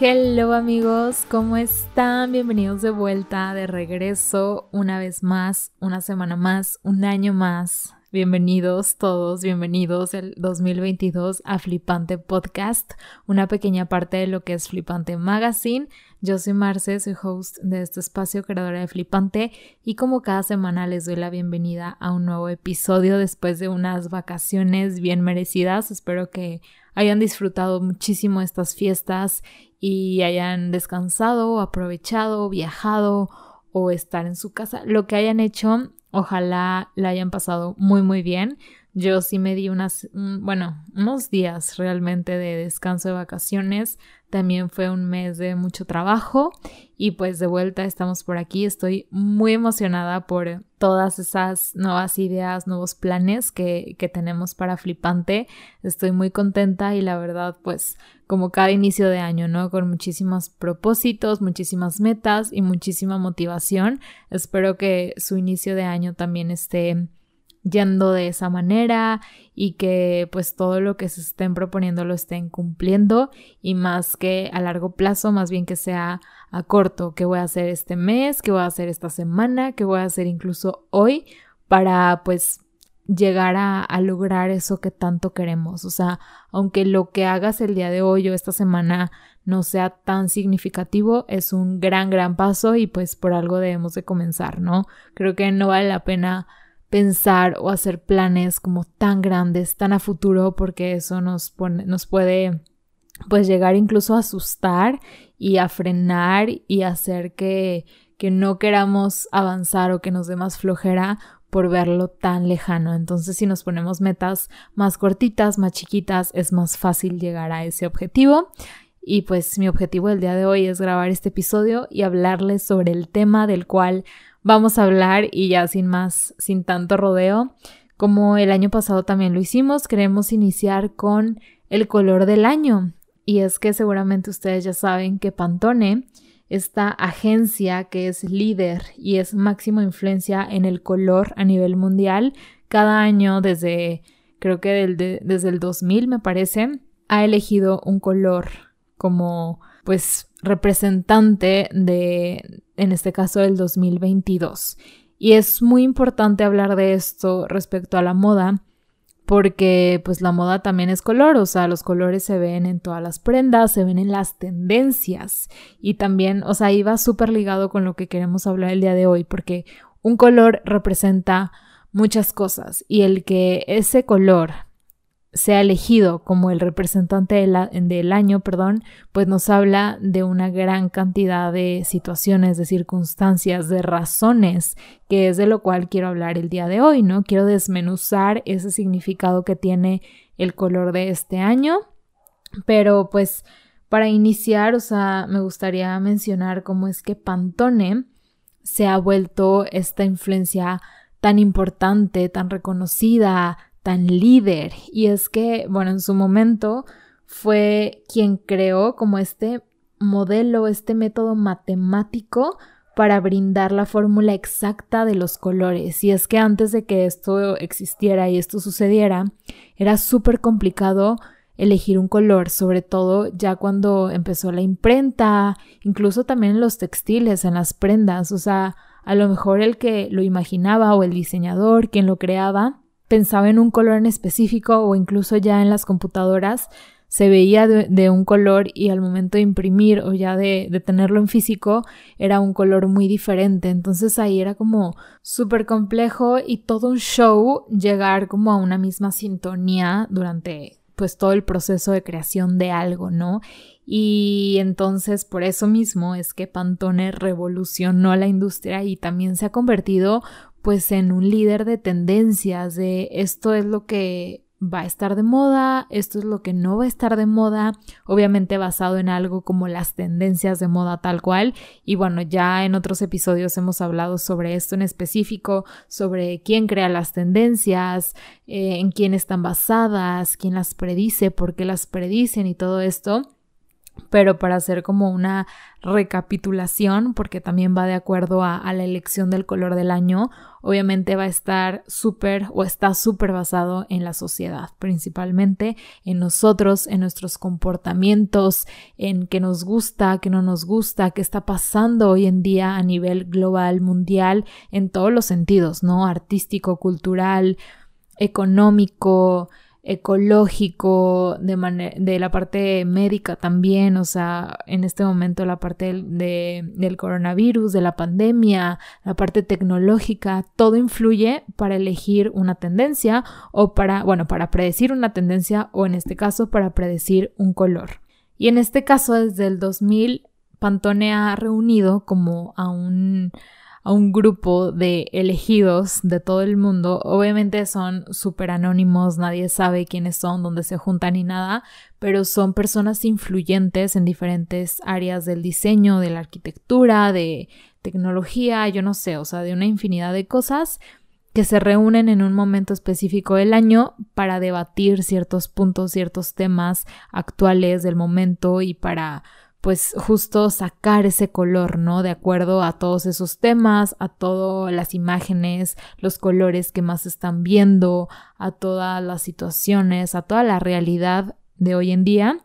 Hello amigos, ¿cómo están? Bienvenidos de vuelta, de regreso, una vez más, una semana más, un año más. Bienvenidos todos, bienvenidos el 2022 a Flipante Podcast, una pequeña parte de lo que es Flipante Magazine. Yo soy Marce, soy host de este espacio, creadora de Flipante, y como cada semana les doy la bienvenida a un nuevo episodio después de unas vacaciones bien merecidas. Espero que hayan disfrutado muchísimo estas fiestas y hayan descansado, aprovechado, viajado o estar en su casa, lo que hayan hecho Ojalá la hayan pasado muy muy bien. Yo sí me di unas, bueno, unos días realmente de descanso de vacaciones. También fue un mes de mucho trabajo y pues de vuelta estamos por aquí. Estoy muy emocionada por todas esas nuevas ideas, nuevos planes que, que tenemos para Flipante. Estoy muy contenta y la verdad pues como cada inicio de año, ¿no? Con muchísimos propósitos, muchísimas metas y muchísima motivación. Espero que su inicio de año también esté yendo de esa manera y que pues todo lo que se estén proponiendo lo estén cumpliendo y más que a largo plazo, más bien que sea a corto, qué voy a hacer este mes, qué voy a hacer esta semana, qué voy a hacer incluso hoy para pues llegar a, a, lograr eso que tanto queremos. O sea, aunque lo que hagas el día de hoy o esta semana no sea tan significativo, es un gran, gran paso y pues por algo debemos de comenzar, ¿no? Creo que no vale la pena pensar o hacer planes como tan grandes, tan a futuro, porque eso nos, pone, nos puede pues llegar incluso a asustar y a frenar y hacer que, que no queramos avanzar o que nos dé más flojera por verlo tan lejano. Entonces, si nos ponemos metas más cortitas, más chiquitas, es más fácil llegar a ese objetivo. Y pues mi objetivo del día de hoy es grabar este episodio y hablarles sobre el tema del cual vamos a hablar y ya sin más, sin tanto rodeo. Como el año pasado también lo hicimos, queremos iniciar con el color del año. Y es que seguramente ustedes ya saben que Pantone, esta agencia que es líder y es máximo influencia en el color a nivel mundial, cada año desde, creo que desde el 2000 me parece, ha elegido un color como pues representante de, en este caso, del 2022. Y es muy importante hablar de esto respecto a la moda, porque pues la moda también es color, o sea, los colores se ven en todas las prendas, se ven en las tendencias y también, o sea, iba súper ligado con lo que queremos hablar el día de hoy, porque un color representa muchas cosas y el que ese color sea elegido como el representante del año, perdón, pues nos habla de una gran cantidad de situaciones, de circunstancias, de razones, que es de lo cual quiero hablar el día de hoy, ¿no? Quiero desmenuzar ese significado que tiene el color de este año, pero pues para iniciar, o sea, me gustaría mencionar cómo es que Pantone se ha vuelto esta influencia tan importante, tan reconocida, tan líder. Y es que, bueno, en su momento fue quien creó como este modelo, este método matemático para brindar la fórmula exacta de los colores. Y es que antes de que esto existiera y esto sucediera, era súper complicado elegir un color, sobre todo ya cuando empezó la imprenta, incluso también en los textiles, en las prendas. O sea, a lo mejor el que lo imaginaba o el diseñador, quien lo creaba, pensaba en un color en específico o incluso ya en las computadoras se veía de, un color y al momento de imprimir o ya de, de, tenerlo en físico era un color muy diferente. Entonces ahí era como súper complejo y todo un show llegar como a una misma sintonía durante pues todo el proceso de creación de algo, ¿no? Y entonces por eso mismo es que Pantone revolucionó la industria y también se ha convertido pues en un líder de tendencias, de esto es lo que va a estar de moda, esto es lo que no va a estar de moda, obviamente basado en algo como las tendencias de moda tal cual. Y bueno, ya en otros episodios hemos hablado sobre esto en específico, sobre quién crea las tendencias, eh, en quién están basadas, quién las predice, por qué las predicen y todo esto. Pero para hacer como una recapitulación, porque también va de acuerdo a, la elección del color del año, obviamente va a estar súper o está súper basado en la sociedad, principalmente en nosotros, en nuestros comportamientos, en qué nos gusta, qué no nos gusta, qué está pasando hoy en día a nivel global, mundial, en todos los sentidos, ¿no? Artístico, cultural, económico, ecológico, de, de la parte médica también, o sea, en este momento la parte de, del coronavirus, de la pandemia, la parte tecnológica, todo influye para elegir una tendencia o para, bueno, para predecir una tendencia o en este caso para predecir un color. Y en este caso, desde el 2000, Pantone ha reunido como a un a un grupo de elegidos de todo el mundo. Obviamente son súper anónimos, nadie sabe quiénes son, dónde se juntan ni nada, pero son personas influyentes en diferentes áreas del diseño, de la arquitectura, de tecnología, yo no sé, o sea, de una infinidad de cosas que se reúnen en un momento específico del año para debatir ciertos puntos, ciertos temas actuales del momento y para pues justo sacar ese color, ¿no? De acuerdo a todos esos temas, a todas las imágenes, los colores que más están viendo, a todas las situaciones, a toda la realidad de hoy en día.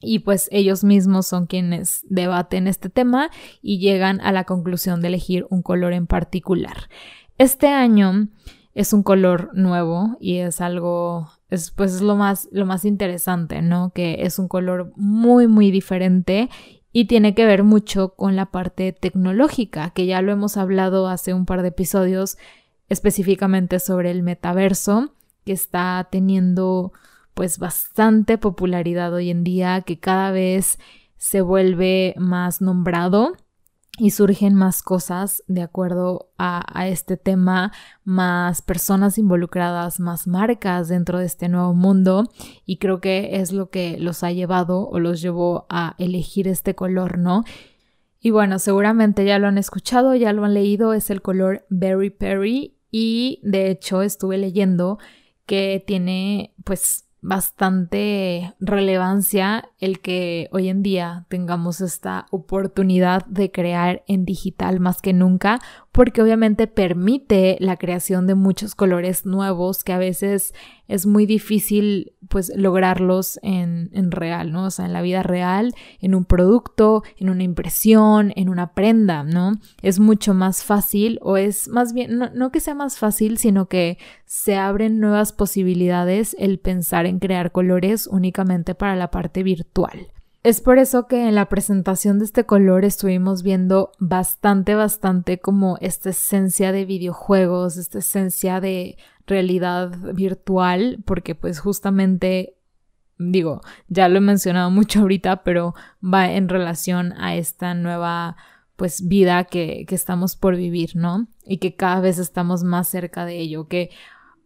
Y pues ellos mismos son quienes debaten este tema y llegan a la conclusión de elegir un color en particular. Este año es un color nuevo y es algo es pues es lo más lo más interesante, ¿no? Que es un color muy muy diferente y tiene que ver mucho con la parte tecnológica, que ya lo hemos hablado hace un par de episodios específicamente sobre el metaverso, que está teniendo pues bastante popularidad hoy en día, que cada vez se vuelve más nombrado y surgen más cosas de acuerdo a, este tema, más personas involucradas, más marcas dentro de este nuevo mundo y creo que es lo que los ha llevado o los llevó a elegir este color, ¿no? Y bueno, seguramente ya lo han escuchado, ya lo han leído, es el color Berry Perry y de hecho estuve leyendo que tiene pues bastante relevancia el que hoy en día tengamos esta oportunidad de crear en digital más que nunca, porque obviamente permite la creación de muchos colores nuevos que a veces es muy difícil pues lograrlos en, en, real, ¿no? O sea, en la vida real, en un producto, en una impresión, en una prenda, ¿no? Es mucho más fácil o es más bien, no, no que sea más fácil, sino que se abren nuevas posibilidades el pensar en crear colores únicamente para la parte virtual. Es por eso que en la presentación de este color estuvimos viendo bastante, bastante como esta esencia de videojuegos, esta esencia de realidad virtual, porque pues justamente, digo, ya lo he mencionado mucho ahorita, pero va en relación a esta nueva pues vida que, que estamos por vivir, ¿no? Y que cada vez estamos más cerca de ello, que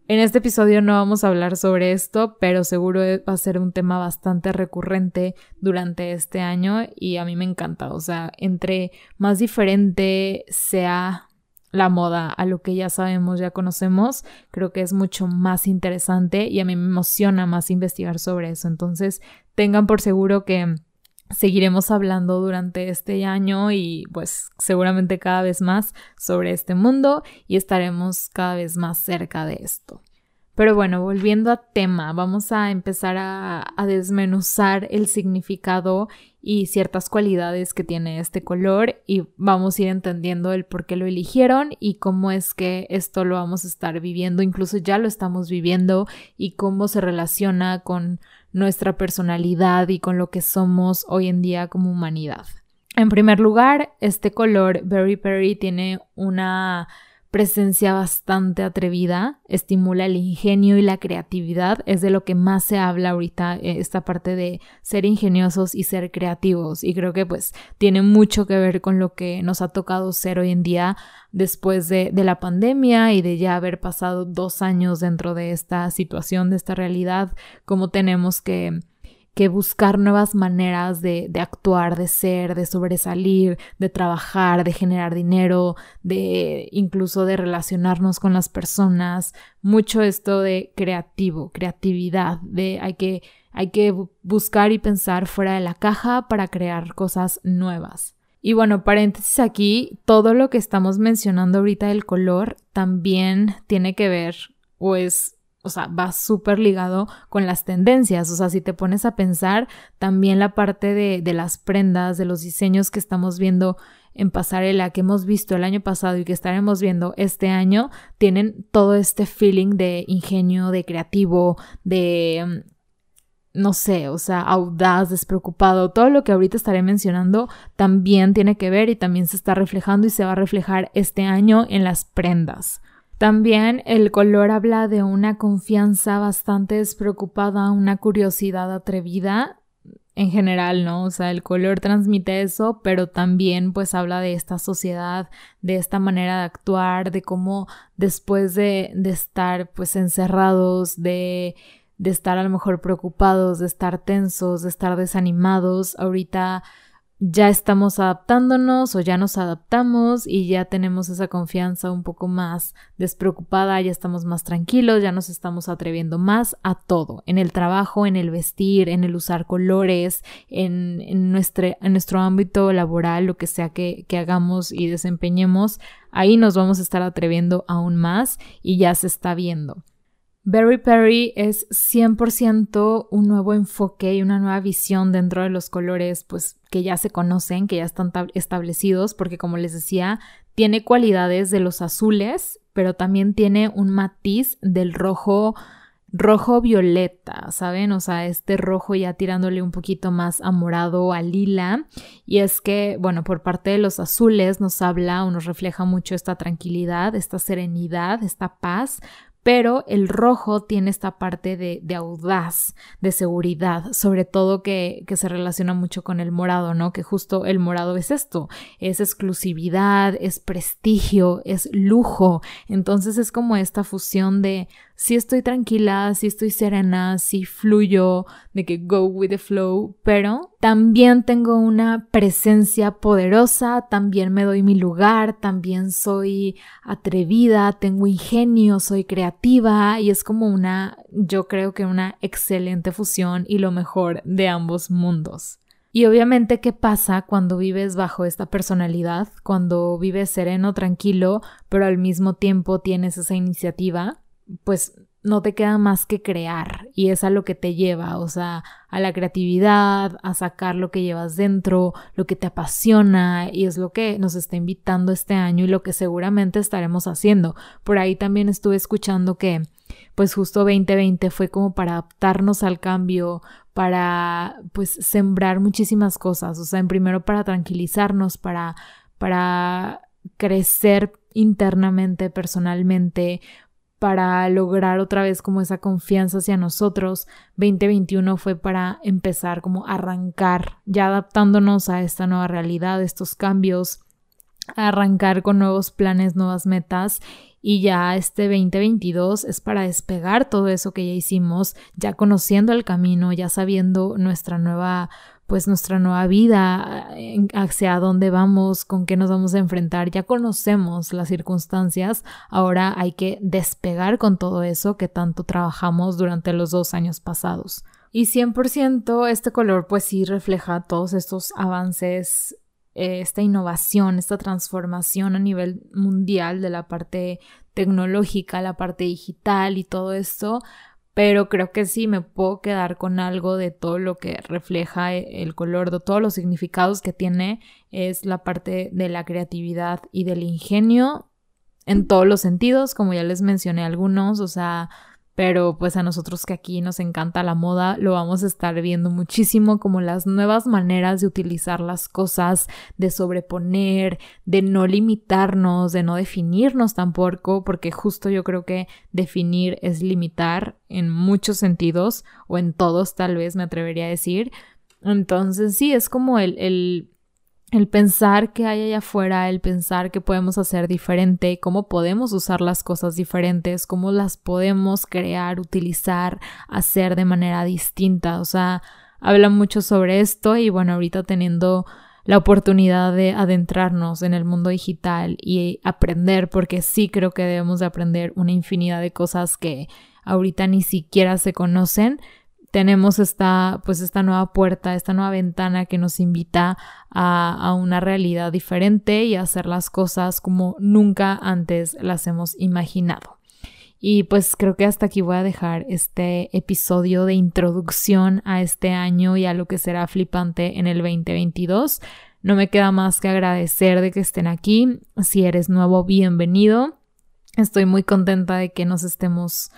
en este episodio no vamos a hablar sobre esto, pero seguro va a ser un tema bastante recurrente durante este año y a mí me encanta. O sea, entre más diferente sea la moda a lo que ya sabemos, ya conocemos, creo que es mucho más interesante y a mí me emociona más investigar sobre eso. Entonces, tengan por seguro que seguiremos hablando durante este año y pues seguramente cada vez más sobre este mundo y estaremos cada vez más cerca de esto. Pero bueno, volviendo a tema, vamos a empezar a, desmenuzar el significado y ciertas cualidades que tiene este color y vamos a ir entendiendo el por qué lo eligieron y cómo es que esto lo vamos a estar viviendo, incluso ya lo estamos viviendo y cómo se relaciona con nuestra personalidad y con lo que somos hoy en día como humanidad. En primer lugar, este color Berry Perry tiene una presencia bastante atrevida, estimula el ingenio y la creatividad, es de lo que más se habla ahorita, eh, esta parte de ser ingeniosos y ser creativos, y creo que pues tiene mucho que ver con lo que nos ha tocado ser hoy en día después de, de la pandemia y de ya haber pasado dos años dentro de esta situación, de esta realidad, como tenemos que que buscar nuevas maneras de, actuar, de ser, de sobresalir, de trabajar, de generar dinero, de incluso de relacionarnos con las personas. Mucho esto de creativo, creatividad, de hay que hay que buscar y pensar fuera de la caja para crear cosas nuevas. Y bueno, paréntesis aquí, todo lo que estamos mencionando ahorita del color también tiene que ver o es o sea, va súper ligado con las tendencias. O sea, si te pones a pensar, también la parte de, de, las prendas, de los diseños que estamos viendo en pasarela, que hemos visto el año pasado y que estaremos viendo este año, tienen todo este feeling de ingenio, de creativo, de mm, no sé, o sea, audaz, despreocupado, todo lo que ahorita estaré mencionando también tiene que ver y también se está reflejando y se va a reflejar este año en las prendas. También el color habla de una confianza bastante despreocupada, una curiosidad atrevida en general, ¿no? O sea, el color transmite eso, pero también pues habla de esta sociedad, de esta manera de actuar, de cómo después de, estar pues encerrados, de de estar a lo mejor preocupados, de estar tensos, de estar desanimados. Ahorita ya estamos adaptándonos o ya nos adaptamos y ya tenemos esa confianza un poco más despreocupada, ya estamos más tranquilos, ya nos estamos atreviendo más a todo, en el trabajo, en el vestir, en el usar colores, en, en, nuestro, en nuestro ámbito laboral, lo que sea que, que hagamos y desempeñemos, ahí nos vamos a estar atreviendo aún más y ya se está viendo. Berry Perry es 100% un nuevo enfoque y una nueva visión dentro de los colores, pues que ya se conocen, que ya están establecidos, porque como les decía, tiene cualidades de los azules, pero también tiene un matiz del rojo rojo violeta, ¿saben? O sea, este rojo ya tirándole un poquito más a morado, a lila. Y es que, bueno, por parte de los azules nos habla o nos refleja mucho esta tranquilidad, esta serenidad, esta paz, pero el rojo tiene esta parte de, audaz, de seguridad, sobre todo que, se relaciona mucho con el morado, ¿no? Que justo el morado es esto, es exclusividad, es prestigio, es lujo, entonces es como esta fusión de si estoy tranquila, si estoy serena, si fluyo, de que go with the flow, pero también tengo una presencia poderosa, también me doy mi lugar, también soy atrevida, tengo ingenio, soy creativa y es como una, yo creo que una excelente fusión y lo mejor de ambos mundos. Y obviamente, ¿qué pasa cuando vives bajo esta personalidad? Cuando vives sereno, tranquilo, pero al mismo tiempo tienes esa iniciativa pues no te queda más que crear y es a lo que te lleva, o sea, a la creatividad, a sacar lo que llevas dentro, lo que te apasiona y es lo que nos está invitando este año y lo que seguramente estaremos haciendo. Por ahí también estuve escuchando que pues justo 2020 fue como para adaptarnos al cambio, para pues sembrar muchísimas cosas, o sea, en primero para tranquilizarnos, para para crecer internamente, personalmente, para lograr otra vez como esa confianza hacia nosotros. 2021 fue para empezar como arrancar, ya adaptándonos a esta nueva realidad, estos cambios, arrancar con nuevos planes, nuevas metas y ya este 2022 es para despegar todo eso que ya hicimos, ya conociendo el camino, ya sabiendo nuestra nueva pues nuestra nueva vida, hacia dónde vamos, con qué nos vamos a enfrentar, ya conocemos las circunstancias, ahora hay que despegar con todo eso que tanto trabajamos durante los dos años pasados. Y 100% este color pues sí refleja todos estos avances, eh, esta innovación, esta transformación a nivel mundial de la parte tecnológica, la parte digital y todo esto, pero creo que sí me puedo quedar con algo de todo lo que refleja e, el color, de todos los significados que tiene, es la parte de la creatividad y del ingenio en todos los sentidos, como ya les mencioné algunos, o sea, pero pues a nosotros que aquí nos encanta la moda, lo vamos a estar viendo muchísimo como las nuevas maneras de utilizar las cosas, de sobreponer, de no limitarnos, de no definirnos tampoco, porque justo yo creo que definir es limitar en muchos sentidos, o en todos tal vez me atrevería a decir. Entonces sí, es como el, el el pensar que hay allá afuera, el pensar que podemos hacer diferente, cómo podemos usar las cosas diferentes, cómo las podemos crear, utilizar, hacer de manera distinta. O sea, habla mucho sobre esto y bueno, ahorita teniendo la oportunidad de adentrarnos en el mundo digital y aprender, porque sí creo que debemos de aprender una infinidad de cosas que ahorita ni siquiera se conocen, tenemos esta, pues esta nueva puerta, esta nueva ventana que nos invita a, a, una realidad diferente y a hacer las cosas como nunca antes las hemos imaginado. Y pues creo que hasta aquí voy a dejar este episodio de introducción a este año y a lo que será flipante en el 2022. No me queda más que agradecer de que estén aquí. Si eres nuevo, bienvenido. Estoy muy contenta de que nos estemos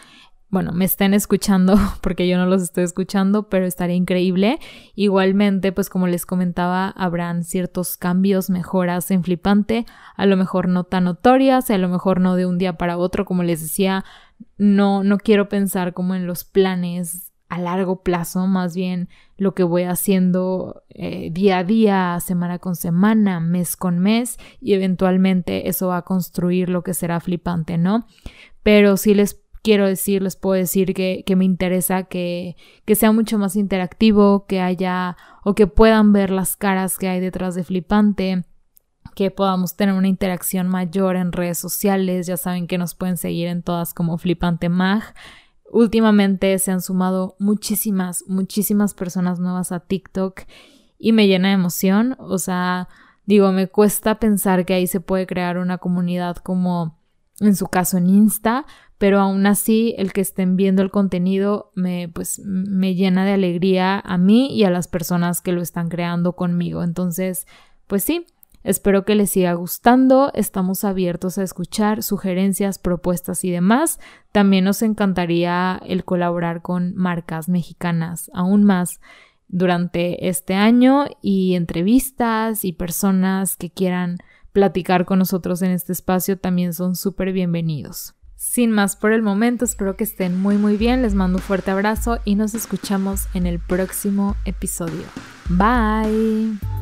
bueno, me estén escuchando porque yo no los estoy escuchando, pero estaría increíble. Igualmente, pues como les comentaba, habrán ciertos cambios, mejoras en Flipante, a lo mejor no tan notorias, a lo mejor no de un día para otro, como les decía, no no quiero pensar como en los planes a largo plazo, más bien lo que voy haciendo eh, día a día, semana con semana, mes con mes, y eventualmente eso va a construir lo que será flipante, ¿no? Pero sí les quiero decir, les puedo decir que, que me interesa que, que, sea mucho más interactivo, que haya o que puedan ver las caras que hay detrás de Flipante, que podamos tener una interacción mayor en redes sociales. Ya saben que nos pueden seguir en todas como Flipante Mag. Últimamente se han sumado muchísimas, muchísimas personas nuevas a TikTok y me llena de emoción. O sea, digo, me cuesta pensar que ahí se puede crear una comunidad como en su caso en Insta, pero aún así el que estén viendo el contenido me pues me llena de alegría a mí y a las personas que lo están creando conmigo. Entonces, pues sí, espero que les siga gustando, estamos abiertos a escuchar sugerencias, propuestas y demás. También nos encantaría el colaborar con marcas mexicanas aún más durante este año y entrevistas y personas que quieran platicar con nosotros en este espacio también son súper bienvenidos. Sin más por el momento, espero que estén muy muy bien, les mando un fuerte abrazo y nos escuchamos en el próximo episodio. Bye.